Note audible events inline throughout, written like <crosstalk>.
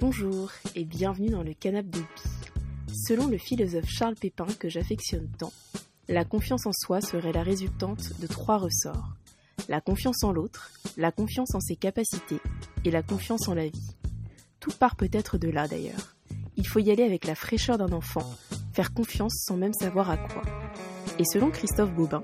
Bonjour et bienvenue dans le canapé de Pi. Selon le philosophe Charles Pépin que j'affectionne tant, la confiance en soi serait la résultante de trois ressorts. La confiance en l'autre, la confiance en ses capacités et la confiance en la vie. Tout part peut-être de là d'ailleurs. Il faut y aller avec la fraîcheur d'un enfant, faire confiance sans même savoir à quoi. Et selon Christophe Bobin,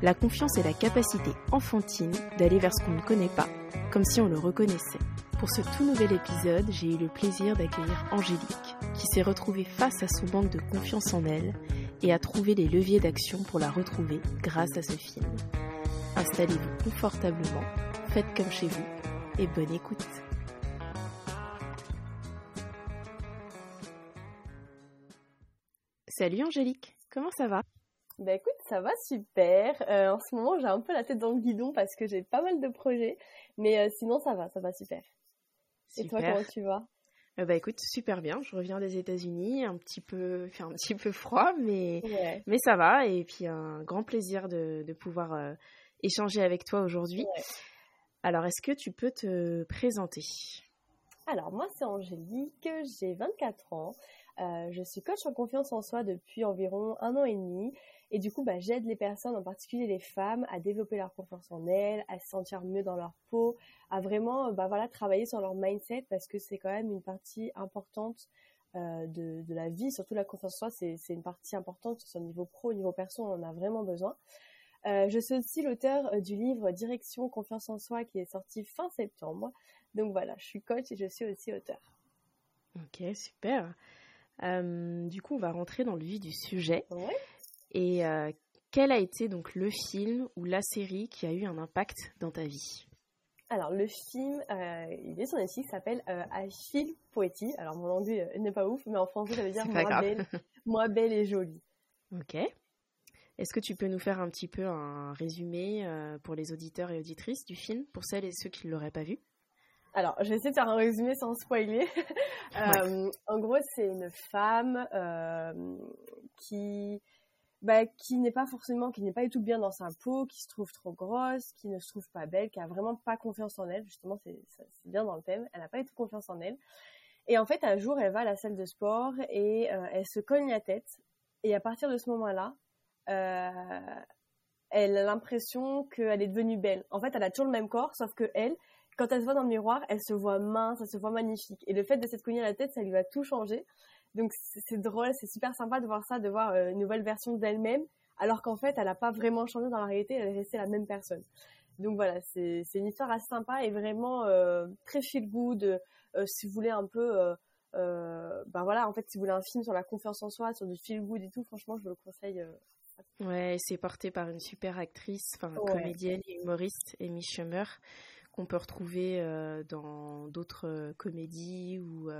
la confiance est la capacité enfantine d'aller vers ce qu'on ne connaît pas, comme si on le reconnaissait. Pour ce tout nouvel épisode, j'ai eu le plaisir d'accueillir Angélique, qui s'est retrouvée face à son manque de confiance en elle et a trouvé les leviers d'action pour la retrouver grâce à ce film. Installez-vous confortablement, faites comme chez vous et bonne écoute. Salut Angélique, comment ça va? Bah écoute, ça va super. Euh, en ce moment, j'ai un peu la tête dans le guidon parce que j'ai pas mal de projets, mais euh, sinon ça va, ça va super. Et toi, comment tu vas? Euh, bah écoute, super bien. Je reviens des États-Unis, un petit peu, fait un petit peu froid, mais mais ça va. Et puis un grand plaisir de, de pouvoir euh, échanger avec toi aujourd'hui. Alors, est-ce que tu peux te présenter? Alors moi, c'est Angélique, j'ai 24 ans. Euh, je suis coach en confiance en soi depuis environ un an et demi. Et du coup, bah, j'aide les personnes, en particulier les femmes, à développer leur confiance en elles, à se sentir mieux dans leur peau, à vraiment bah, voilà, travailler sur leur mindset parce que c'est quand même une partie importante euh, de, de, la vie, surtout la confiance en soi, c'est une partie importante, que ce soit au niveau pro, au niveau perso, on en a vraiment besoin. Euh, je suis aussi l'auteur euh, du livre Direction Confiance en soi qui est sorti fin septembre. Donc voilà, je suis coach et je suis aussi auteur. Ok, super. Euh, du coup, on va rentrer dans le vif du sujet. Ouais. Et euh, quel a été donc le film ou la série qui a eu un impact dans ta vie? Alors le film, euh, il est sur Netflix, s'appelle euh, Achille Poetti. Alors mon anglais euh, n'est pas ouf, mais en français ça veut dire moi belle, moi belle et jolie. Ok. Est-ce que tu peux nous faire un petit peu un résumé euh, pour les auditeurs et auditrices du film, pour celles et ceux qui ne l'auraient pas vu? Alors, je vais essayer de faire un résumé sans spoiler. <laughs> Ouais. euh, en gros, c'est une femme euh, qui, bah, qui n'est pas forcément, qui n'est pas du tout bien dans sa peau, qui se trouve trop grosse, qui ne se trouve pas belle, qui a vraiment pas confiance en elle. Justement, c'est bien dans le thème. Elle n'a pas du tout confiance en elle. Et en fait, un jour, elle va à la salle de sport et euh, elle se cogne la tête. Et à partir de ce moment-là, euh, elle a l'impression qu'elle est devenue belle. En fait, elle a toujours le même corps, sauf que elle, quand elle se voit dans le miroir, elle se voit mince, elle se voit magnifique. Et le fait de s'être cognée la tête, ça lui a tout changé. Donc c'est drôle, c'est super sympa de voir ça, de voir euh, une nouvelle version d'elle-même, alors qu'en fait, elle n'a pas vraiment changé dans la réalité, elle est restée la même personne. Donc voilà, c'est une histoire assez sympa et vraiment euh, très feel good. Euh, si vous voulez un peu, euh, ben voilà, en fait, si vous voulez un film sur la confiance en soi, sur du feel good et tout, franchement, je vous le conseille. Ouais, c'est porté par une super actrice, enfin Ouais. comédienne et humoriste, Amy Schumer, qu'on peut retrouver dans d'autres comédies ou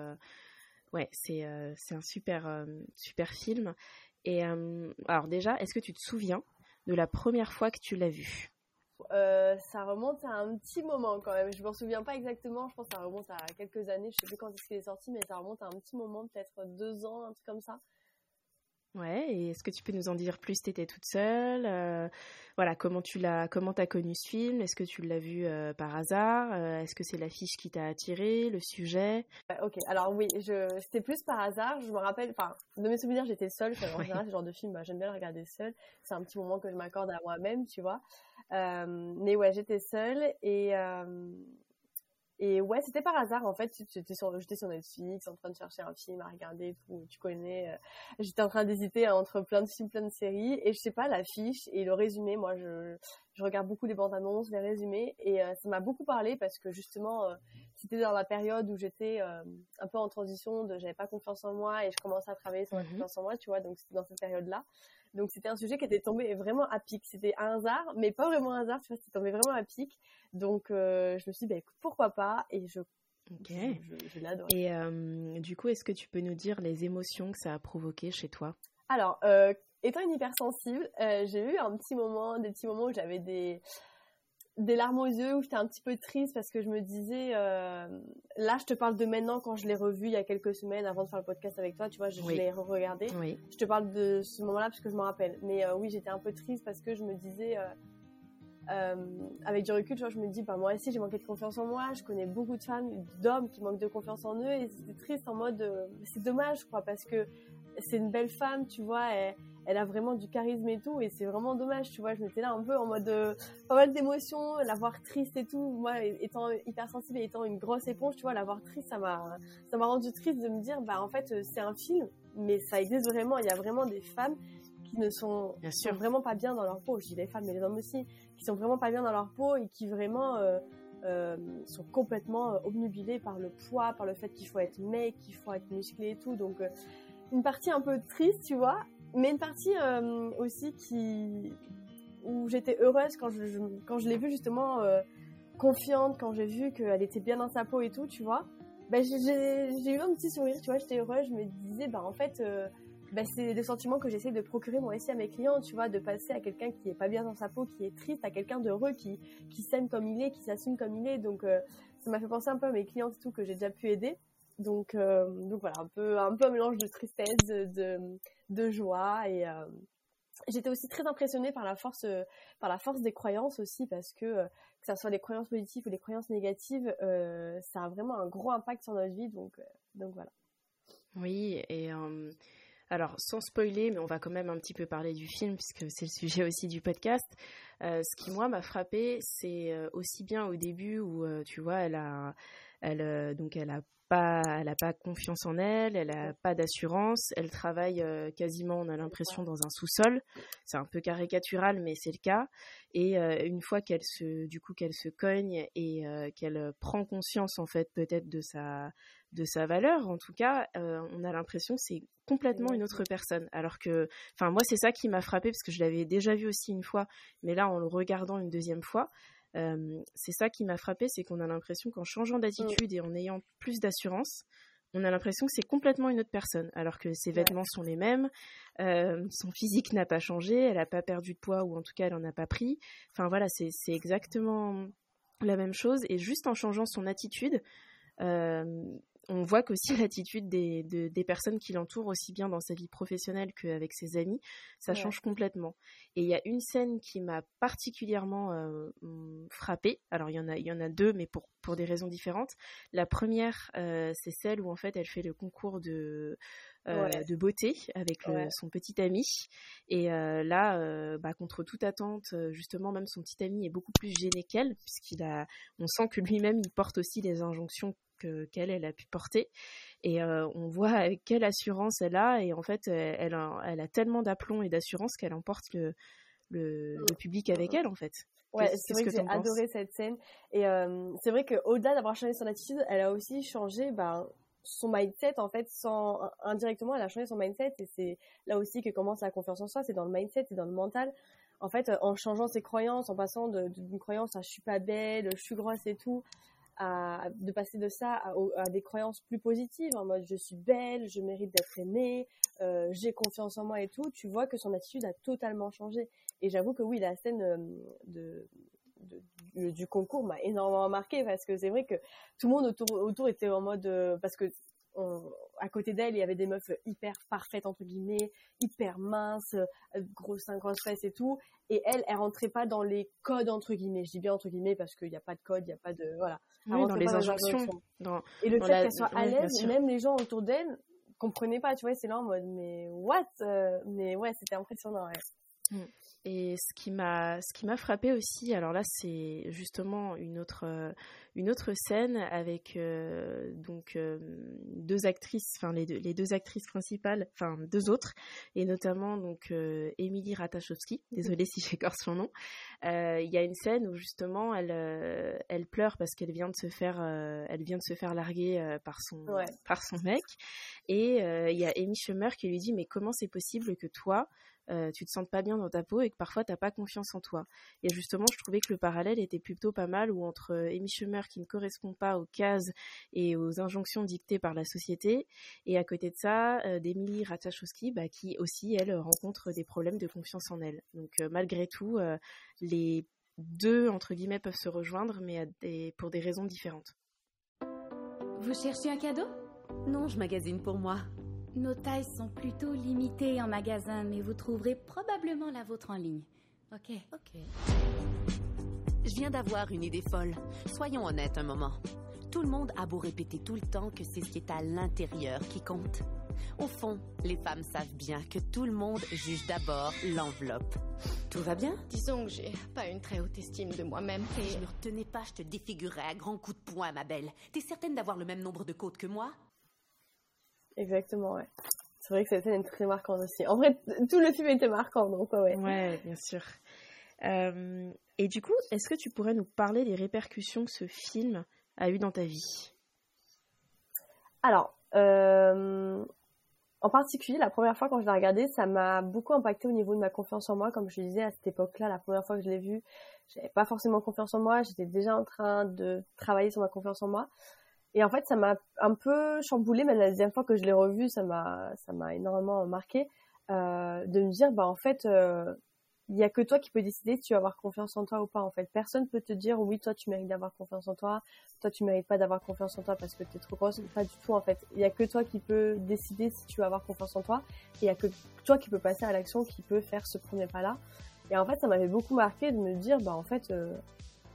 ouais, c'est euh, c'est un super euh, super film. Et euh, alors déjà, est-ce que tu te souviens de la première fois que tu l'as vu? Ça remonte à un petit moment quand même. Je me souviens pas exactement. Je pense que ça remonte à quelques années. Je sais plus quand est-ce qu'il est sorti, mais ça remonte à un petit moment, peut-être deux ans, un truc comme ça. Ouais, et est-ce que tu peux nous en dire plus? T'étais toute seule euh, Voilà, comment tu l'as, comment t'as connu ce film? Est-ce que tu l'as vu euh, par hasard? Euh, Est-ce que c'est l'affiche qui t'a attiré, le sujet? Ok, alors oui, je... c'était plus par hasard. Je me rappelle, enfin, de mes souvenirs, j'étais seule. En Ouais. général, ce genre de film, bah, j'aime bien le regarder seule. C'est un petit moment que je m'accorde à moi-même, tu vois. Mais ouais, j'étais seule et et ouais, c'était par hasard en fait. J'étais sur, j'étais sur Netflix, en train de chercher un film à regarder, tout. Tu connais. euh, J'étais en train d'hésiter entre plein de films, plein de séries, et je sais pas l'affiche et le résumé. Moi, je je regarde beaucoup les bandes annonces, les résumés, et euh, ça m'a beaucoup parlé parce que justement, euh, c'était dans la période où j'étais un peu en transition, de j'avais pas confiance en moi et je commençais à travailler sur la Mhm. confiance en moi, tu vois. Donc c'était dans cette période-là. Donc c'était un sujet qui était tombé vraiment à pic. C'était un hasard, mais pas vraiment un hasard, tu vois. C'était tombé vraiment à pic. Donc euh, je me suis dit, bah, écoute, pourquoi pas? Et je, Ok. je, je, je l'adore. Et euh, du coup, est-ce que tu peux nous dire les émotions que ça a provoqué chez toi? Alors, euh, étant une hypersensible, j'ai eu un petit moment, des petits moments où j'avais des des larmes aux yeux, où j'étais un petit peu triste parce que je me disais, euh, là, je te parle de maintenant quand je l'ai revu il y a quelques semaines avant de faire le podcast avec toi, tu vois, je, l'ai re-regardé. Oui. Je te parle de ce moment-là parce que je me rappelle. Mais euh, oui, j'étais un peu triste parce que je me disais, euh, avec du recul, tu vois, je me dis, bah, moi aussi, j'ai manqué de confiance en moi. Je connais beaucoup de femmes, d'hommes qui manquent de confiance en eux. Et c'était triste en mode, c'est dommage, je crois, parce que c'est une belle femme, tu vois, elle, elle, a vraiment du charisme et tout. Et c'est vraiment dommage, tu vois. Je m'étais là un peu en mode, euh, pas mal d'émotions, la voir triste et tout. Moi, étant hypersensible et étant une grosse éponge, tu vois, la voir triste, ça m'a, ça m'a rendu triste de me dire, bah, en fait, c'est un film, mais ça existe vraiment. Il y a vraiment des femmes qui ne sont, sont, vraiment pas bien dans leur peau. Je dis les femmes, mais les hommes aussi, qui sont vraiment pas bien dans leur peau et qui vraiment euh, euh, sont complètement euh, obnubilés par le poids, par le fait qu'il faut être mec, qu'il faut être musclé et tout. Donc une partie un peu triste, tu vois, mais une partie aussi qui où j'étais heureuse quand je, quand je l'ai vue justement confiante, quand j'ai vu qu'elle était bien dans sa peau et tout, tu vois. Ben, j'ai eu un petit sourire, tu vois, j'étais heureuse, je me disais, bah en fait, bah, c'est des sentiments que j'essaie de procurer moi aussi à mes clients, tu vois, de passer à quelqu'un qui est pas bien dans sa peau, qui est triste, à quelqu'un d'heureux, qui, qui s'aime comme il est, qui s'assume comme il est. Donc, euh, ça m'a fait penser un peu à mes clients et tout que j'ai déjà pu aider. Donc, euh, donc voilà, un peu, un peu mélange de tristesse, de, de joie et euh, j'étais aussi très impressionnée par la force, par la force des croyances aussi parce que que ça soit des croyances positives ou des croyances négatives, ça a vraiment un gros impact sur notre vie. Donc, donc voilà. Oui, et alors, sans spoiler, mais on va quand même un petit peu parler du film, puisque c'est le sujet aussi du podcast. Euh, ce qui, moi, m'a frappé, c'est euh, aussi bien au début où, euh, tu vois, elle a, elle, donc elle a elle a pas confiance en elle, elle a pas d'assurance, elle travaille quasiment, on a l'impression, dans un sous-sol. C'est un peu caricatural, mais c'est le cas. Et une fois qu'elle se, du coup, qu'elle se cogne et qu'elle prend conscience, en fait, peut-être de sa, de sa valeur, en tout cas, on a l'impression que c'est complètement une autre personne. Alors que, enfin, moi, c'est ça qui m'a frappé parce que je l'avais déjà vu aussi une fois, mais là, en le regardant une deuxième fois, c'est ça qui m'a frappé, c'est qu'on a l'impression qu'en changeant d'attitude et en ayant plus d'assurance, on a l'impression que c'est complètement une autre personne, alors que ses vêtements sont les mêmes, son physique n'a pas changé, elle n'a pas perdu de poids ou en tout cas elle n'en a pas pris. Enfin voilà, c'est exactement la même chose et juste en changeant son attitude, on voit qu'aussi l'attitude des, des personnes qui l'entourent, aussi bien dans sa vie professionnelle qu'avec ses amis, ça change complètement. Et il y a une scène qui m'a particulièrement euh, frappée. Alors il y en a, il y en a deux, mais pour pour des raisons différentes. La première, euh, c'est celle où en fait elle fait le concours de euh, de beauté avec son petit ami. Et là, bah, contre toute attente, justement, même son petit ami est beaucoup plus gêné qu'elle, puisqu'il a, on sent que lui-même il porte aussi les injonctions qu'elle elle a pu porter. Et euh, on voit avec quelle assurance elle a. Et en fait elle a, elle a tellement d'aplomb et d'assurance qu'elle emporte le, le, public avec elle en fait. Ouais, c'est vrai que, j'ai adoré cette scène. Et euh, c'est vrai qu'au-delà d'avoir changé son attitude, elle a aussi changé ben, son mindset en fait sans indirectement elle a changé son mindset et c'est là aussi que commence la confiance en soi c'est dans le mindset c'est dans le mental en fait en changeant ses croyances en passant d'une croyance à je suis pas belle je suis grosse et tout de passer de ça à, des croyances plus positives, en mode je suis belle, je mérite d'être aimée, euh, j'ai confiance en moi et tout, tu vois que son attitude a totalement changé. Et j'avoue que oui, la scène euh, de, du concours m'a énormément marqué parce que c'est vrai que tout le monde autour, autour était en mode euh, parce que à côté d'elle, il y avait des meufs hyper parfaites entre guillemets, hyper minces, grosses seins, grosses fesses et tout. Et elle, elle rentrait pas dans les codes entre guillemets. Je dis bien entre guillemets parce qu'il n'y a pas de code, il n'y a pas de voilà. dans les injonctions. et le fait qu'elle soit à l'aise, même les gens autour d'elle comprenaient pas. Tu vois, c'est là en mode mais what euh, Mais ouais, c'était impressionnant. Ouais. Mm. Et ce qui m'a ce qui m'a frappé aussi, alors là c'est justement une autre euh, une autre scène avec euh, donc euh, deux actrices, enfin les deux, les deux actrices principales, enfin deux autres et notamment donc Émilie Ratajkowski, désolée si j'écorce son nom. Il y a une scène où justement elle elle pleure parce qu'elle vient de se faire elle vient de se faire larguer par son par son mec. Et il y a Amy Schumer qui lui dit mais comment c'est possible que toi euh, tu te sens pas bien dans ta peau et que parfois t'as pas confiance en toi. Et justement, je trouvais que le parallèle était plutôt pas mal où entre euh, Amy Schumer qui ne correspond pas aux cases et aux injonctions dictées par la société, et à côté de ça, euh, d'Emily Ratajkowski, bah, qui aussi, elle, rencontre des problèmes de confiance en elle. Donc malgré tout, les deux, entre guillemets, peuvent se rejoindre, mais pour des raisons différentes. Vous cherchez un cadeau? Non, je magasine pour moi. Nos tailles sont plutôt limitées en magasin, mais vous trouverez probablement la vôtre en ligne. Ok. Ok. Je viens d'avoir une idée folle. Soyons honnêtes un moment. Tout le monde a beau répéter tout le temps que c'est ce qui est à l'intérieur qui compte. Au fond, les femmes savent bien que tout le monde juge d'abord l'enveloppe. Tout va bien? Disons que j'ai pas une très haute estime de moi-même Si et... je me retenais pas, je te défigurerais à grands coups de poing, ma belle. T'es certaine d'avoir le même nombre de côtes que moi? Exactement, ouais. C'est vrai que cette scène est très marquante aussi. En vrai, tout le film était marquant, donc ouais. ouais. Ouais, bien sûr. Euh, et du coup, est-ce que tu pourrais nous parler des répercussions que ce film a eu dans ta vie? Alors, euh, en particulier, la première fois quand je l'ai regardé, ça m'a beaucoup impacté au niveau de ma confiance en moi. Comme je disais à cette époque-là, la première fois que je l'ai vu, j'avais pas forcément confiance en moi. J'étais déjà en train de travailler sur ma confiance en moi. Et en fait, ça m'a un peu chamboulé. Même la deuxième fois que je l'ai revu, ça m'a, ça m'a énormément marqué euh, de me dire, bah en fait, euh, il y a que toi qui peux décider si tu vas avoir confiance en toi ou pas. En fait, personne peut te dire, oui, toi, tu mérites d'avoir confiance en toi toi tu mérites pas d'avoir confiance en toi parce que tu es trop grosse pas du tout en fait il y a que toi qui peux décider si tu vas avoir confiance en toi et il y a que toi qui peux passer à l'action qui peut faire ce premier pas là et en fait ça m'avait beaucoup marqué de me dire bah en fait euh,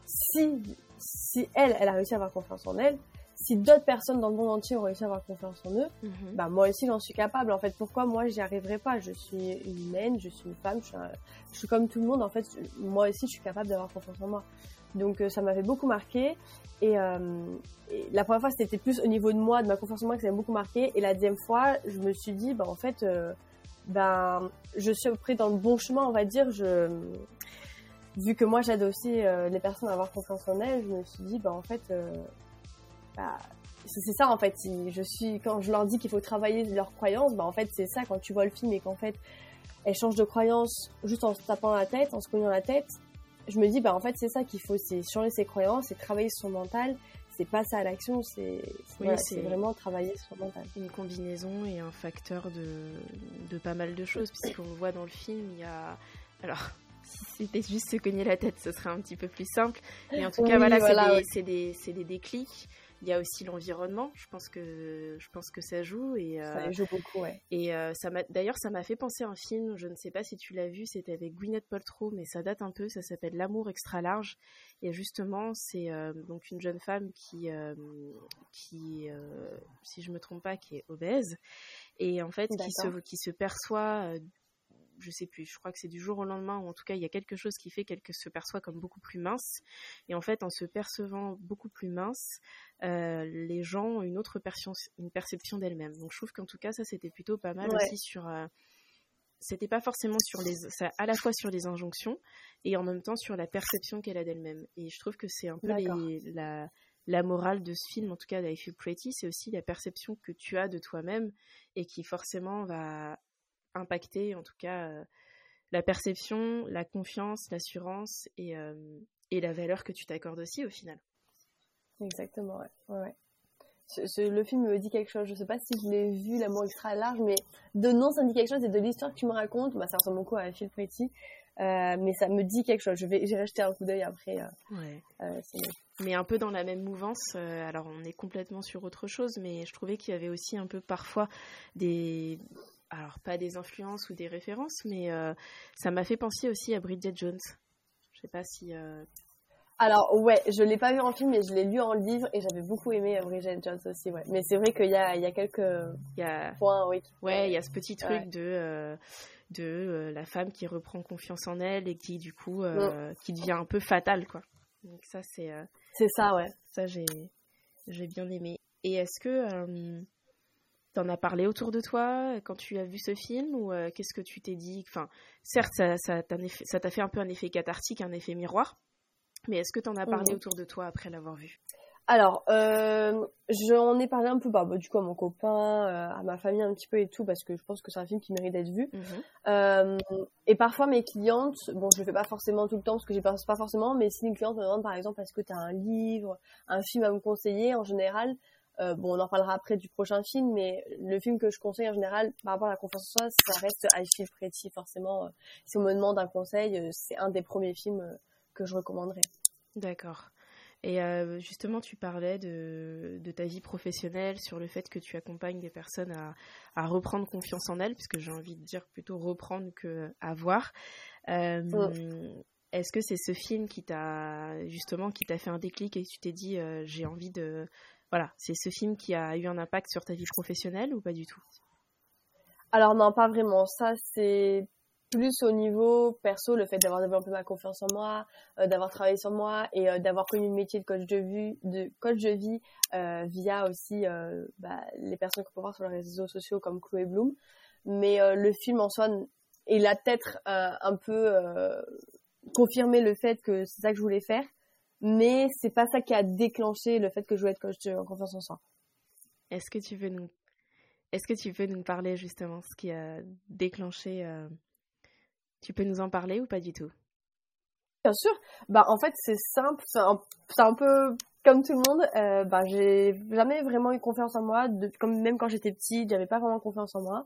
si si elle elle a réussi à avoir confiance en elle si d'autres personnes dans le monde entier ont réussi à avoir confiance en eux bah moi aussi j'en suis capable. En fait pourquoi moi j'y arriverai pas? Je suis une humaine je suis une femme je suis, un- je suis comme tout le monde en fait moi aussi je suis capable d'avoir confiance en moi. Donc euh, ça m'avait beaucoup marqué et, euh, et la première fois c'était plus au niveau de moi de ma confiance en moi que ça m'a beaucoup marqué et la deuxième fois je me suis dit bah en fait euh, ben je suis près dans le bon chemin on va dire. Je vu que moi j'aide aussi euh, les personnes à avoir confiance en elles je me suis dit bah en fait bah, c'est ça en fait je suis quand je leur dis qu'il faut travailler leurs croyances bah en fait c'est ça quand tu vois le film et qu'en fait elles changent de croyances juste en se tapant la tête en se cognant la tête je me dis bah en fait c'est ça qu'il faut c'est changer ses croyances c'est travailler son mental c'est passer à l'action c'est Oui, voilà, vraiment travailler son mental Une combinaison et un facteur de, de pas mal de choses, puisqu'on voit dans le film, il y a... Alors, <laughs> si c'était juste se cogner la tête, ce serait un petit peu plus simple. Mais en tout cas, voilà, c'est des, ouais. des, c'est des déclics. Il y a aussi l'environnement, je pense que je pense que ça joue et euh, ça joue beaucoup ouais. et euh, ça m'a d'ailleurs ça m'a fait penser à un film, je ne sais pas si tu l'as vu, c'était avec Gwyneth Paltrow mais ça date un peu, ça s'appelle L'amour extra large. Et justement c'est euh, donc une jeune femme qui euh, qui euh, si je me trompe pas qui est obèse. Et en fait qui se qui se perçoit euh, je sais plus, je crois que c'est du jour au lendemain, ou en tout cas il y a quelque chose qui fait qu'elle se perçoit comme beaucoup plus mince. Et en fait, en se percevant beaucoup plus mince, euh, les gens ont une autre perception, une perception d'elle-même. Donc je trouve qu'en tout cas, ça c'était plutôt pas mal Ouais. aussi sur. euh, c'était pas forcément sur les, ça, à la fois sur les injonctions et en même temps sur la perception qu'elle a d'elle-même. Et je trouve que c'est un peu les- la, la morale de ce film, en tout cas d'I Feel Pretty, c'est aussi la perception que tu as de toi-même et qui forcément va impacter, en tout cas, euh, la perception, la confiance, l'assurance et, euh, et la valeur que tu t'accordes aussi au final. Exactement, ouais. ouais, ouais. Ce- ce- le film me dit quelque chose. Je sais pas si je l'ai vu, L'amour extra large, mais de nom, ça me dit quelque chose. Et de l'histoire que tu me racontes, bah, ça ressemble beaucoup à Phil Pretty. Euh, mais ça me dit quelque chose. Je vais, j'irai jeter un coup d'œil après. euh, Ouais. euh, mais un peu dans la même mouvance. alors on est complètement sur autre chose, mais je trouvais qu'il y avait aussi un peu parfois des, alors pas des influences ou des références, mais euh, ça m'a fait penser aussi à Bridget Jones. Je sais pas si. euh, Alors, ouais, je l'ai pas vu en film, mais je l'ai lu en livre et j'avais beaucoup aimé euh, Bridget Jones aussi, ouais. Mais c'est vrai qu'il y a, il y a quelques Il y a, points, oui. ouais, il y a ce petit truc Ouais. de euh, de la femme qui reprend confiance en elle et qui du coup euh, qui devient un peu fatale quoi. Donc ça c'est C'est ça, ouais. Ça, j'ai, j'ai bien aimé. Et est-ce que t'en as parlé autour de toi quand tu as vu ce film ou euh, qu'est-ce que tu t'es dit? Enfin, certes, ça, ça, t'a, fait un peu un effet cathartique, un effet miroir. Mais est-ce que t'en as parlé Mhm. autour de toi après l'avoir vu? Alors, euh, j'en ai parlé un peu, bah, bah, du coup, à mon copain, euh, à ma famille un petit peu et tout, parce que je pense que c'est un film qui mérite d'être vu. Euh, et parfois mes clientes, bon je le fais pas forcément tout le temps parce que j'y pense pas forcément, mais si une cliente me demande par exemple est-ce que tu as un livre, un film à me conseiller, en général, euh, bon on en reparlera après du prochain film, mais le film que je conseille en général par rapport à la confiance en soi, ça reste I Feel Pretty forcément. euh, si on me demande un conseil, euh, c'est un des premiers films que je recommanderais. D'accord. Et justement, tu parlais de, de ta vie professionnelle, sur le fait que tu accompagnes des personnes à, à reprendre confiance en elles, puisque j'ai envie de dire plutôt reprendre que avoir. Est-ce que c'est ce film qui t'a justement qui t'a fait un déclic et tu t'es dit j'ai envie de voilà, c'est ce film qui a eu un impact sur ta vie professionnelle ou pas du tout? Alors non, pas vraiment. Ça c'est plus au niveau perso, le fait d'avoir développé ma confiance en moi, euh, d'avoir travaillé sur moi et euh, d'avoir connu le métier de coach de vie, de coach de vie euh, via aussi bah, les personnes qu'on peut voir sur les réseaux sociaux comme Chloé Bloom. Mais le film en soi, il a peut-être un peu confirmé le fait que c'est ça que je voulais faire, mais c'est pas ça qui a déclenché le fait que je voulais être coach en confiance en soi. Est-ce que tu veux nous, est-ce que tu veux nous parler justement ce qui a déclenché tu peux nous en parler ou pas du tout? Bien sûr. Bah en fait c'est simple, c'est un, peu comme tout le monde. Euh, bah j'ai jamais vraiment eu confiance en moi. comme même quand j'étais petite, j'avais pas vraiment confiance en moi.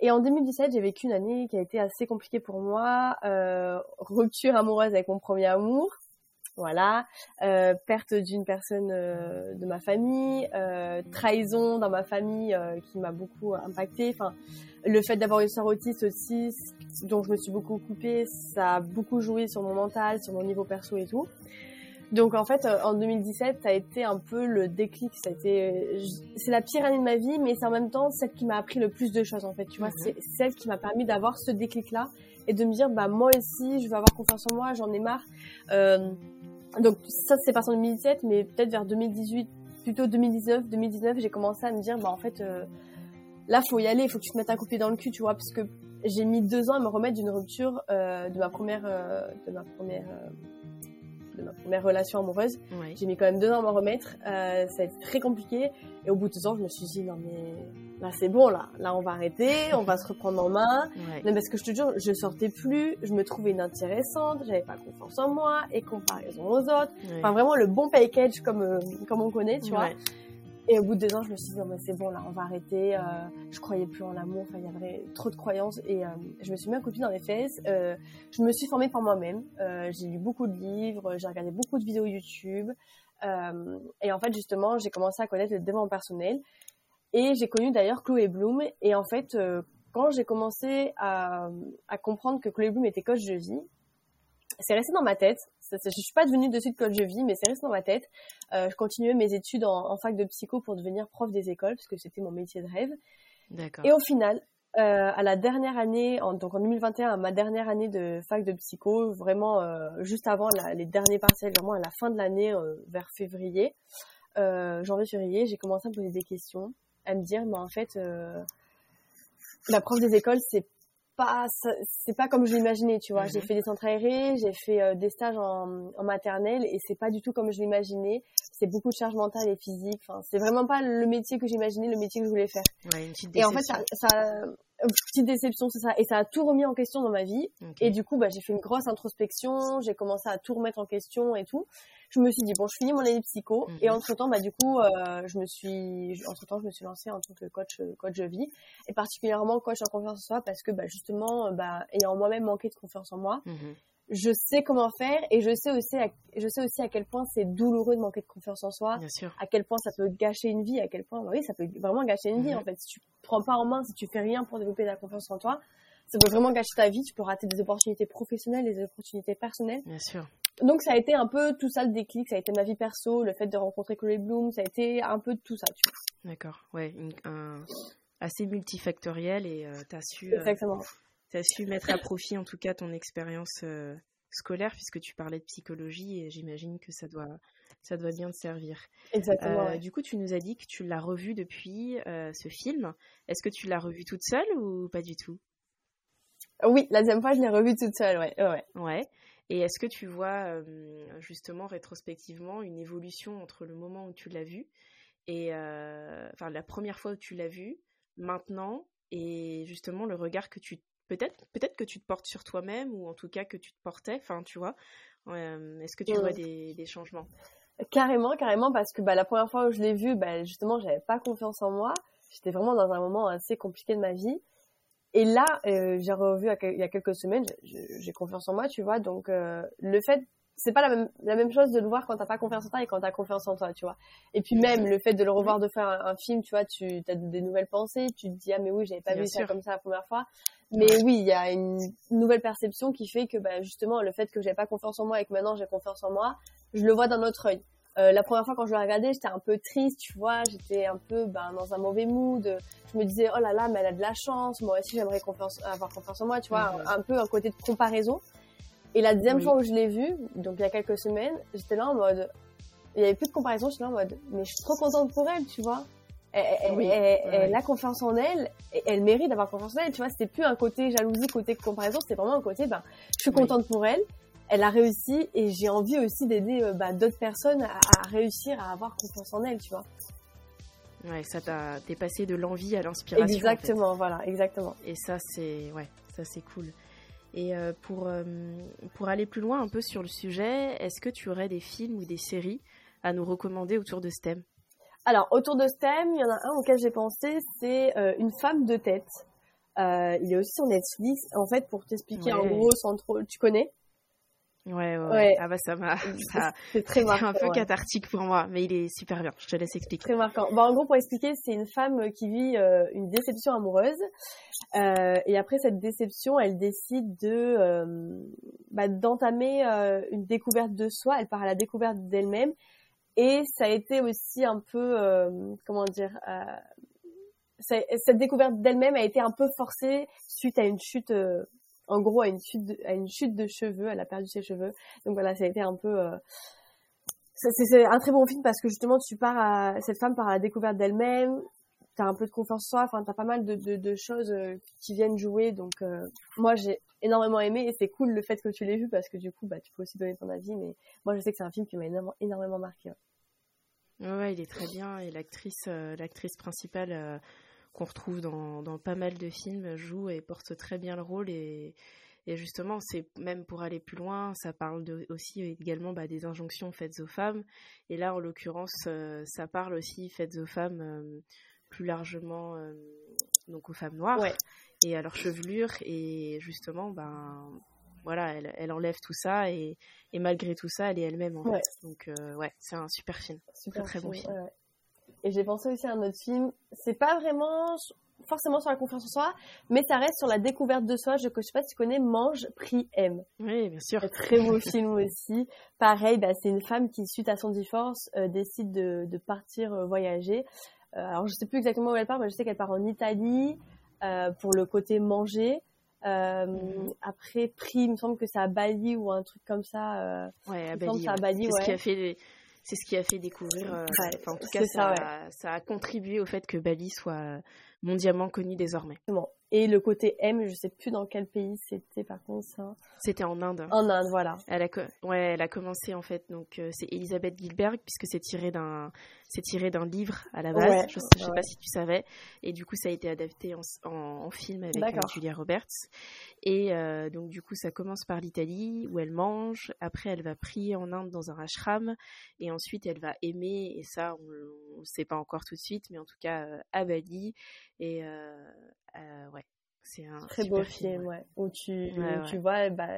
Et en 2017, j'ai vécu une année qui a été assez compliquée pour moi. Euh, rupture amoureuse avec mon premier amour voilà, euh, perte d'une personne euh, de ma famille, euh, trahison dans ma famille qui m'a beaucoup impacté. Enfin, le fait d'avoir une sœur autiste aussi, dont je me suis beaucoup coupée, ça a beaucoup joué sur mon mental, sur mon niveau perso et tout. Donc en fait, en 2017, ça a été un peu le déclic. Ça a été, c'est la pire année de ma vie, mais c'est en même temps celle qui m'a appris le plus de choses. En fait, tu vois, mhm. c'est celle qui m'a permis d'avoir ce déclic-là et de me dire, bah moi aussi, je veux avoir confiance en moi, j'en ai marre. Euh, donc ça c'est parti en 2017, mais peut-être vers 2018, plutôt 2019, 2019, j'ai commencé à me dire bah en fait euh, là faut y aller, il faut que tu te mettes un coup de pied dans le cul, tu vois, parce que j'ai mis deux ans à me remettre d'une rupture euh, de ma première euh, de ma première de ma première relation amoureuse. J'ai mis quand même deux ans à me remettre. Euh, ça a été très compliqué. Et au bout de deux ans, je me suis dit, non mais là c'est bon, là. Là on va arrêter, on va se reprendre en main. <laughs> Non, parce que je te jure, je sortais plus, je me trouvais inintéressante, j'avais pas confiance en moi et comparaison aux autres. Enfin vraiment le bon package comme, euh, comme on connaît, tu vois. Et au bout de deux ans, je me suis dit, non, mais c'est bon, là, on va arrêter. Euh, je croyais plus en l'amour. Enfin, il y avait trop de croyances. Et euh, je me suis mis un copie dans les fesses. Euh, je me suis formée par moi-même. Euh, j'ai lu beaucoup de livres. J'ai regardé beaucoup de vidéos YouTube. Euh, et en fait, justement, j'ai commencé à connaître le développement personnel. Et j'ai connu d'ailleurs Chloé Bloom. Et en fait, euh, quand j'ai commencé à, à comprendre que Chloé Bloom était coach de vie, c'est resté dans ma tête. Je suis pas devenue de suite coach de vie, mais c'est resté dans ma tête. Euh, je continuais mes études en, fac de psycho pour devenir prof des écoles, parce que c'était mon métier de rêve. Et au final, euh, à la dernière année, en, donc en 2021, à ma dernière année de fac de psycho, vraiment euh, juste avant les derniers partiels, vraiment à la fin de l'année, vers février, janvier-février, j'ai commencé à me poser des questions, à me dire, mais en fait, la prof des écoles, c'est pas c'est pas comme je l'imaginais tu vois. J'ai mhm. fait des centres aérés j'ai fait euh, des stages en, en maternelle et c'est pas du tout comme je l'imaginais. C'est beaucoup de charge mentale et physique. Enfin c'est vraiment pas le métier que j'imaginais le métier que je voulais faire. Ouais, une petite et en fait ça, ça petite déception c'est ça et ça a tout remis en question dans ma vie et du coup bah j'ai fait une grosse introspection j'ai commencé à tout remettre en question et tout je me suis dit bon, je finis mon année psycho et mhm. entre temps, bah du coup, euh, je me suis, entre temps, je me suis lancée en tant que coach, coach de vie et particulièrement coach en confiance en soi parce que bah justement, bah ayant moi-même manqué de confiance en moi. Mhm. Je sais comment faire et je sais aussi, à, je sais aussi à quel point c'est douloureux de manquer de confiance en soi, Bien sûr. à quel point ça peut gâcher une vie, à quel point, bah oui, ça peut vraiment gâcher une vie mhm. en fait. Si tu prends pas en main, si tu fais rien pour développer ta confiance en toi, ça peut vraiment gâcher ta vie. Tu peux rater des opportunités professionnelles, des opportunités personnelles. Bien sûr donc ça a été un peu tout ça le déclic, ça a été ma vie perso, le fait de rencontrer Chloé Bloom, ça a été un peu tout ça, tu vois. D'accord, ouais, un, assez multifactoriel et euh, tu as su euh, Exactement. As su mettre à profit en tout cas ton expérience euh, scolaire puisque tu parlais de psychologie et j'imagine que ça doit ça doit bien te servir. Exactement. Du coup, tu nous as dit que tu l'as revu depuis ce film. Est-ce que tu l'as revu toute seule ou pas du tout? Oui, la deuxième fois, je l'ai revu toute seule, ouais. Ouais. ouais. Et est-ce que tu vois justement rétrospectivement une évolution entre le moment où tu l'as vu et enfin la première fois où tu l'as vu, maintenant et justement le regard que tu peut-être peut-être que tu te portes sur toi-même ou en tout cas que tu te portais, enfin tu vois, est-ce que tu vois des, des, changements? Carrément, carrément parce que bah, la première fois où je l'ai vu, bah, justement j'avais pas confiance en moi, j'étais vraiment dans un moment assez compliqué de ma vie. Et là, euh, j'ai revu il y a quelques semaines, j'ai confiance en moi, tu vois. Donc euh, le fait, c'est pas la même, la même chose de le voir quand t'as pas confiance en toi et quand t'as confiance en toi, tu vois. Et puis même le fait de le revoir, de faire un, film, tu vois, tu as des nouvelles pensées, tu te dis ah mais oui j'avais pas vu ça comme ça la première fois. Mais oui, il y a une nouvelle perception qui fait que bah, justement le fait que j'ai pas confiance en moi et que maintenant j'ai confiance en moi, je le vois d'un autre œil. Euh, la première fois quand je l'ai regardé, j'étais un peu triste, tu vois, j'étais un peu ben, dans un mauvais mood. Je me disais oh là là, mais elle a de la chance, moi aussi j'aimerais confiance, avoir confiance en moi, tu vois, un, peu un côté de comparaison. Et la deuxième fois où je l'ai vue, donc il y a quelques semaines, j'étais là en mode, il y avait plus de comparaison, j'étais là en mode, mais je suis trop contente pour elle, tu vois. Elle, elle, a confiance en elle, et elle mérite d'avoir confiance en elle, tu vois. C'était plus un côté jalousie, côté comparaison, c'était vraiment un côté, ben, je suis contente pour elle, elle a réussi et j'ai envie aussi d'aider euh, bah, d'autres personnes à, réussir à avoir confiance en elle, tu vois. Ouais, ça t'a t'es passé de l'envie à l'inspiration. Exactement, voilà, exactement. Et ça c'est ouais, ça c'est cool. Et euh, pour euh, pour aller plus loin un peu sur le sujet, est-ce que tu aurais des films ou des séries à nous recommander autour de ce thème? Alors autour de ce thème, il y en a un auquel j'ai pensé, c'est Une femme de tête. il est aussi sur Netflix. En fait, pour t'expliquer en gros, sans trop, tu connais? Ouais, ouais, Ah bah ça m'a. C'est <laughs> très marquant. un peu cathartique pour moi, mais il est super bien. Je te laisse expliquer. Très marquant. Bon, en gros, pour expliquer, c'est une femme qui vit euh, une déception amoureuse. Euh, et après cette déception, elle décide de euh, bah, d'entamer euh, une découverte de soi. Elle part à la découverte d'elle-même. Et ça a été aussi un peu, comment dire, cette découverte d'elle-même a été un peu forcée suite à une chute en gros à une chute de, à une chute de cheveux, elle a perdu ses cheveux. Donc voilà, ça a été un peu euh... c'est un très bon film parce que justement tu pars à cette femme part à la découverte d'elle-même, t'as un peu de confiance en soi, enfin t'as pas mal de, de, choses euh, qui viennent jouer. Donc euh, moi j'ai énormément aimé et c'est cool le fait que tu l'aies vu parce que du coup bah tu peux aussi donner ton avis. Mais moi je sais que c'est un film qui m'a énormément, énormément marqué. Ouais, il est très bien et l'actrice euh, l'actrice principale qu'on retrouve dans, dans, pas mal de films, joue et porte très bien le rôle. Et, et justement, c'est même pour aller plus loin, ça parle de, aussi également bah, des injonctions faites aux femmes. Et là, en l'occurrence, euh, ça parle aussi faites aux femmes euh, plus largement euh, donc aux femmes noires et à leur chevelure. Et justement, ben voilà, elle, elle, enlève tout ça et, et, malgré tout ça, elle est elle-même en fait. Donc ouais, c'est un super film, super très, très bon film. Et j'ai pensé aussi à un autre film. C'est pas vraiment forcément sur la confiance en soi, mais ça reste sur la découverte de soi. Je ne sais pas si tu connais Mange, Prie, Aime. Oui, bien sûr. Un très beau film aussi. Pareil, bah, c'est une femme qui, suite à son divorce, euh, décide de, de partir euh, voyager. Euh, alors, je sais plus exactement où elle part, mais je sais qu'elle part en Italie pour le côté manger. Mhm. Après, Prie, il me semble que c'est à Bali ou un truc comme ça. ouais, à Bali. C'est ouais. ce qui a fait c'est ce qui a fait découvrir. Euh, en tout cas, ça, ça, a contribué au fait que Bali soit mondialement connu désormais. Et le côté M, je sais plus dans quel pays c'était par contre ça. C'était en Inde. En Inde, voilà. Elle a, ouais, elle a commencé en fait, donc euh, c'est Elisabeth Gilbert puisque c'est tiré d'un, c'est tiré d'un livre à la base. je, ne sais pas si tu savais. Et du coup, ça a été adapté en, en, film avec euh, Julia Roberts. Et euh, donc du coup, ça commence par l'Italie où elle mange. Après, elle va prier en Inde dans un ashram. Et ensuite, elle va aimer. Et ça, on ne sait pas encore tout de suite, mais en tout cas à Bali. Et euh, ouais, c'est un très beau film, ouais. Où tu, tu vois, bah,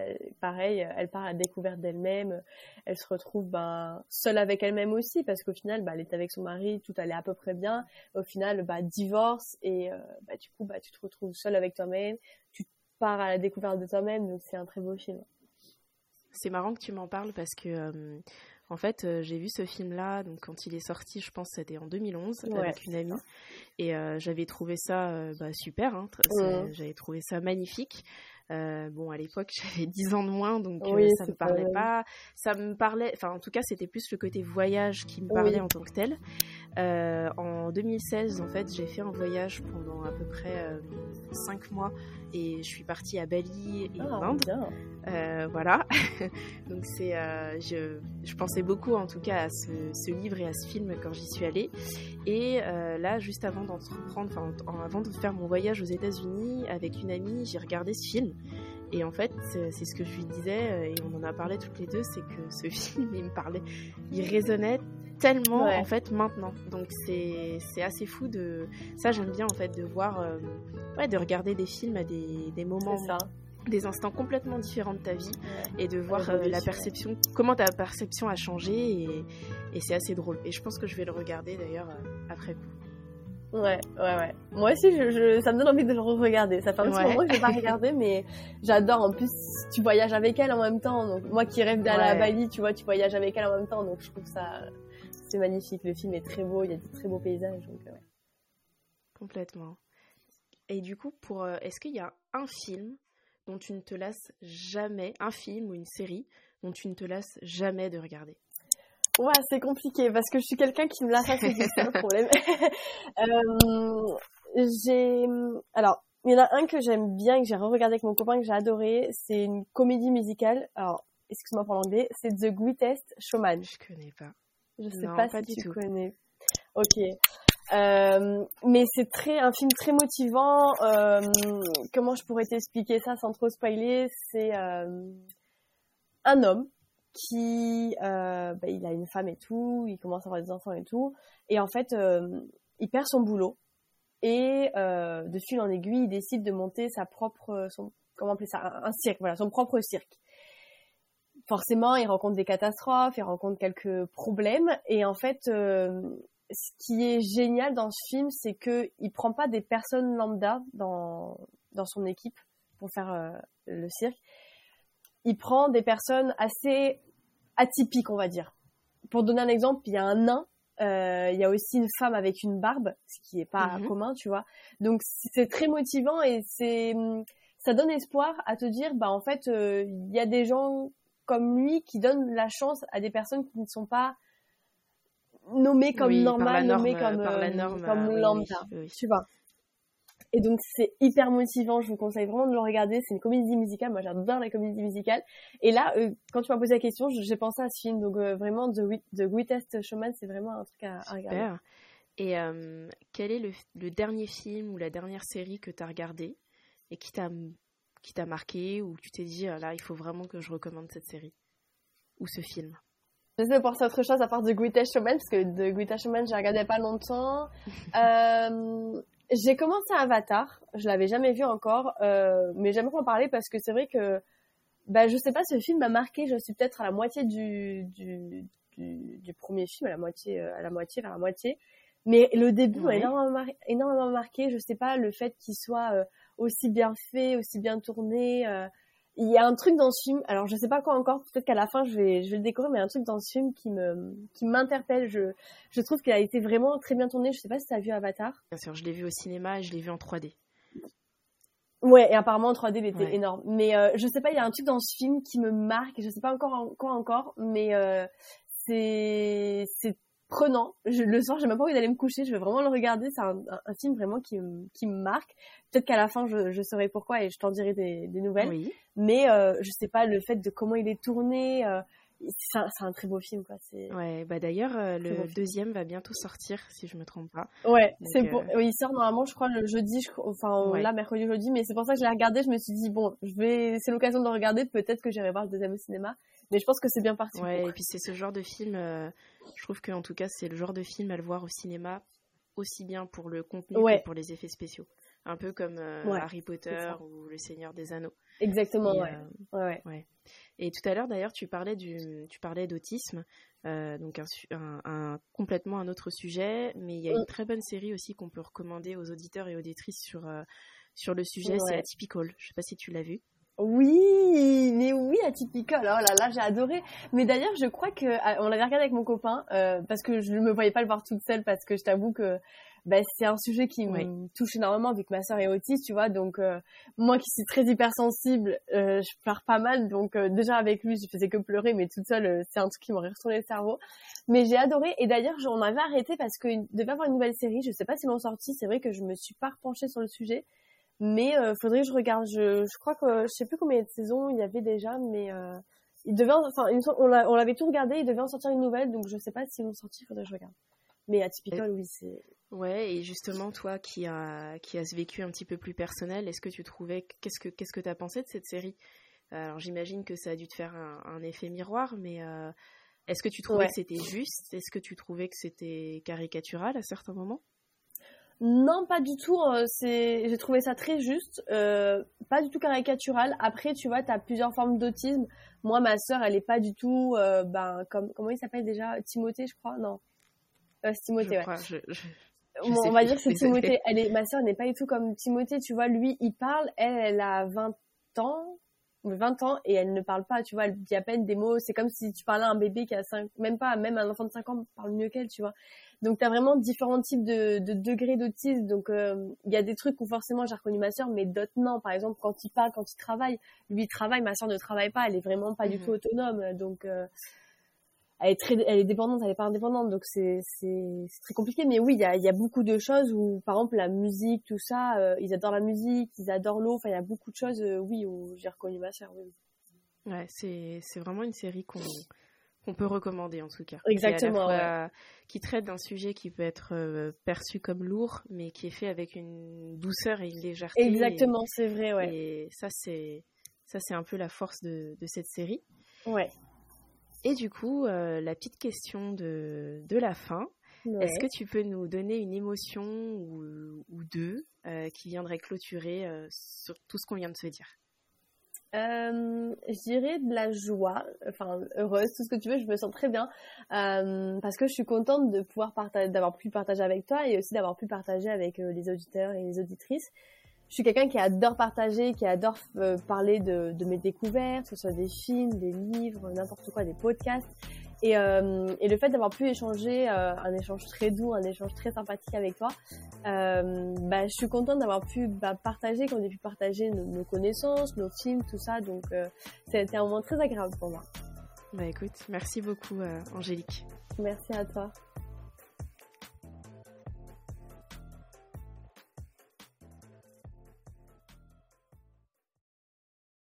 pareil, elle part à la découverte d'elle-même, elle se retrouve ben, seule avec elle-même aussi, parce qu'au final, bah, elle est avec son mari, tout allait à peu près bien. Au final, bah, divorce et euh, bah, du coup, bah, tu te retrouves seule avec toi-même, tu pars à la découverte de toi-même, donc c'est un très beau film. C'est marrant que tu m'en parles parce que euh, en fait, euh, j'ai vu ce film-là, donc quand il est sorti, je pense que c'était en 2011 avec une amie, et euh, j'avais trouvé ça euh, bah, super, hein, j'avais trouvé ça magnifique. bon, à l'époque, <laughs> j'avais 10 ans de moins, donc ça me parlait pas. Ça me parlait, enfin, en tout cas, c'était plus le côté voyage qui me parlait en tant que tel. En 2016, en fait, j'ai fait un voyage pendant à peu près 5 mois et je suis partie à Bali et en ah, Inde. Euh, voilà. <laughs> Donc c'est, euh, je, je, pensais beaucoup en tout cas à ce, ce, livre et à ce film quand j'y suis allée. Et euh, là, juste avant d'entreprendre, enfin avant de faire mon voyage aux États-Unis avec une amie, j'ai regardé ce film. Et en fait, c'est ce que je lui disais, et on en a parlé toutes les deux, c'est que ce <laughs> film, il me parlait, il résonnait tellement en fait maintenant. Donc c'est assez fou de ça j'aime bien en fait de voir ouais de regarder des films à des, des moments des instants complètement différents de ta vie et de voir euh, la perception, comment ta perception a changé et, et c'est assez drôle. Et je pense que je vais le regarder d'ailleurs euh, après coup. Ouais, ouais, ouais. Moi aussi, je, je, ça me donne envie de le regarder. Ça fait un petit Ouais. moment que je l'ai pas <laughs> regardé, mais j'adore. En plus, tu voyages avec elle en même temps. Donc, moi qui rêve d'aller à. Bali, tu vois, tu voyages avec elle en même temps. Donc, je trouve ça, c'est magnifique. Le film est très beau. Il y a des très beaux paysages. Donc, ouais. Complètement. Et du coup, pour, euh, est-ce qu'il y a un film dont tu ne te lasses jamais, un film ou une série dont tu ne te lasses jamais de regarder? Ouais, c'est compliqué parce que je suis quelqu'un qui me lasse assez vite, c'est le problème. <laughs> Euh, j'ai, alors, il y en a un que j'aime bien que j'ai re-regardé avec mon copain que j'ai adoré. C'est une comédie musicale. Alors, excuse-moi pour l'anglais. C'est The Greatest Showman. Je connais pas. Je sais Non, pas, pas si tu tout. connais. Ok. Euh, mais c'est très un film très motivant. Euh, comment je pourrais t'expliquer ça sans trop spoiler? C'est euh, un homme qui, bah, il a une femme et tout, il commence à avoir des enfants et tout, et en fait, il perd son boulot et de fil en aiguille, il décide de monter sa propre, son, comment appeler ça, un, un cirque, voilà, son propre cirque forcément, il rencontre des catastrophes, il rencontre quelques problèmes. Et en fait, euh, ce qui est génial dans ce film, c'est que il prend pas des personnes lambda dans dans son équipe pour faire euh, le cirque. Il prend des personnes assez atypiques, on va dire. Pour donner un exemple, il y a un nain. euh, il y a aussi une femme avec une barbe, ce qui est pas Mhm. commun, tu vois. Donc c'est très motivant et c'est ça donne espoir à te dire bah en fait euh, il y a des gens comme lui qui donnent la chance à des personnes qui ne sont pas nommées comme Oui, la normales, nommées comme la euh, norme, comme euh, oui, lambda, oui, oui. tu vois. Et donc c'est hyper motivant, je vous conseille vraiment de le regarder, c'est une comédie musicale, moi j'adore les comédies musicales. Et là, euh, quand tu m'as posé la question, j'ai pensé à ce film, donc euh, vraiment The, The Greatest Showman, c'est vraiment un truc à, à regarder. Et euh, quel est le, le dernier film ou la dernière série que tu as regardé et qui t'a qui t'a marqué ou tu t'es dit ah là il faut vraiment que je recommande cette série ou ce film? J'essaie de penser à autre chose à part The Greatest Showman, parce que The Greatest Showman, j'ai regardé pas longtemps. <laughs> Euh, j'ai commencé Avatar, je l'avais jamais vu encore, euh, mais j'aimerais en parler parce que c'est vrai que, bah, je sais pas, ce film m'a marqué, je suis peut-être à la moitié du, du, du, du premier film, à la moitié, euh, à la moitié, vers la moitié. Mais le début m'a Ouais. énormément, mar- énormément marqué, je sais pas, le fait qu'il soit euh, aussi bien fait, aussi bien tourné, euh, il y a un truc dans ce film, alors je sais pas quoi encore, peut-être qu'à la fin je vais, je vais le découvrir, mais il y a un truc dans ce film qui me, qui m'interpelle. Je, je trouve qu'il a été vraiment très bien tourné. Je sais pas si tu as vu Avatar. Bien sûr, je l'ai vu au cinéma et je l'ai vu en 3D. Ouais, et apparemment en 3D il était Ouais. énorme. Mais euh, je sais pas, il y a un truc dans ce film qui me marque. Je sais pas encore en- quoi encore, mais euh, c'est, c'est prenant. Je, le soir, j'ai même pas envie d'aller me coucher. Je vais vraiment le regarder. C'est un, un, un film vraiment qui, me- qui me marque. Peut-être qu'à la fin je, je saurai pourquoi et je t'en dirai des, des nouvelles. Oui. mais euh, je sais pas le fait de comment il est tourné euh, c'est un, c'est un très beau film quoi c'est Ouais, bah d'ailleurs euh, le film. deuxième va bientôt sortir si je me trompe pas. ouais c'est pour euh, oui, il sort normalement je crois le jeudi je... enfin Ouais. là mercredi jeudi mais c'est pour ça que je l'ai regardé je me suis dit bon je vais c'est l'occasion de le regarder peut-être que j'irai voir le deuxième au cinéma mais je pense que c'est bien parti Ouais, et puis c'est ce genre de film euh, je trouve que en tout cas c'est le genre de film à le voir au cinéma aussi bien pour le contenu Ouais. que pour les effets spéciaux. Un peu comme euh, Ouais, Harry Potter ou Le Seigneur des Anneaux. exactement Et, ouais. euh, ouais ouais Et tout à l'heure, d'ailleurs, tu parlais du, tu parlais d'autisme, euh, donc un, su- un- un- complètement un autre sujet, mais il y a une Mm. très bonne série aussi qu'on peut recommander aux auditeurs et auditrices sur sur le sujet, c'est. Atypical. Je sais pas si tu l'as vu. Oui, mais oui, Atypical. Oh là là, j'ai adoré. Mais d'ailleurs, je crois que ah, on l'avait regardé avec mon copain euh, parce que je ne me voyais pas le voir toute seule parce que je t'avoue que bah, c'est un sujet qui me touche énormément vu que ma sœur est autiste, tu vois. Donc euh, moi qui suis très hypersensible, euh, je pleure pas mal. Donc euh, déjà avec lui, je faisais que pleurer, mais toute seule, euh, c'est un truc qui m'aurait retourné le cerveau. Mais j'ai adoré. Et d'ailleurs, on avait arrêté parce qu'il devait avoir une nouvelle série. Je sais pas si l'ont sorti. C'est vrai que je me suis pas repenchée sur le sujet. Mais euh, faudrait que je regarde. Je, je crois que je sais plus combien de saisons il y avait déjà, mais euh, il devait, en- enfin, on l'a- on l'avait tout regardé. Il devait en sortir une nouvelle, donc je sais pas s'ils l'ont sorti. Faudrait que je regarde. Mais Atypical, oui, c'est. Ouais, et justement, toi qui as qui as ce vécu un petit peu plus personnel, est-ce que tu trouvais qu'est-ce que qu'est-ce que t'as pensé de cette série? Alors j'imagine que ça a dû te faire un, un effet miroir, mais euh, est-ce que tu trouvais Ouais. que c'était juste? Est-ce que tu trouvais que c'était caricatural à certains moments? Non, pas du tout. euh, c'est, j'ai trouvé ça très juste, euh, pas du tout caricatural. Après, tu vois, t'as plusieurs formes d'autisme. Moi, ma sœur, elle est pas du tout, euh, ben, comme comment il s'appelle déjà, Timothée, je crois? Non, euh, c'est Timothée, Je ouais. crois. je- je- on va dire que c'est Timothée. Elle est, ma sœur n'est pas du tout comme Timothée, tu vois. Lui, il parle, elle, elle a 20 ans, 20 ans, et elle ne parle pas, tu vois. Elle dit à peine des mots. C'est comme si tu parlais à un bébé qui a 5, même pas, même un enfant de 5 ans parle mieux qu'elle, tu vois. Donc, tu as vraiment différents types de, de degrés d'autisme. Donc, euh, il y a des trucs où forcément j'ai reconnu ma sœur, mais d'autres non. Par exemple, quand il parle, quand il travaille, lui il travaille, ma sœur ne travaille pas. Elle est vraiment pas du mhm. tout autonome. Donc, euh, elle est très, elle est dépendante, elle est pas indépendante, donc c'est c'est très compliqué. Mais oui, il y a, y a beaucoup de choses où, par exemple, la musique, tout ça, euh, ils adorent la musique, ils adorent l'eau. Enfin, il y a beaucoup de choses, oui, où j'ai reconnu ma sœur. Oui. Ouais, c'est c'est vraiment une série qu'on qu'on peut recommander en tout cas. Exactement. Qui, traite d'un sujet qui peut être euh, perçu comme lourd, mais qui est fait avec une douceur et une légèreté. Exactement, c'est vrai, ouais. Et ça, c'est ça, c'est un peu la force de, de cette série. Ouais. Et du coup, euh, la petite question de, de la fin. Est-ce que tu peux nous donner une émotion ou, ou deux euh, qui viendrait clôturer sur tout ce qu'on vient de se dire? Je dirais de la joie, enfin heureuse, tout ce que tu veux, je me sens très bien parce que je suis contente de pouvoir partager, d'avoir pu partager avec toi et aussi d'avoir pu partager avec les auditeurs et les auditrices je suis quelqu'un qui adore partager, qui adore euh, parler de, de, mes découvertes, que ce soit des films, des livres, n'importe quoi, des podcasts. Et, euh, et le fait d'avoir pu échanger, euh, un échange très doux, un échange très sympathique avec toi, euh, bah, je suis contente d'avoir pu bah, partager, qu'on ait pu partager nos, nos, connaissances, nos films, tout ça. Donc, euh, c'était un moment très agréable pour moi. Bah écoute, merci beaucoup, Angélique. Merci à toi.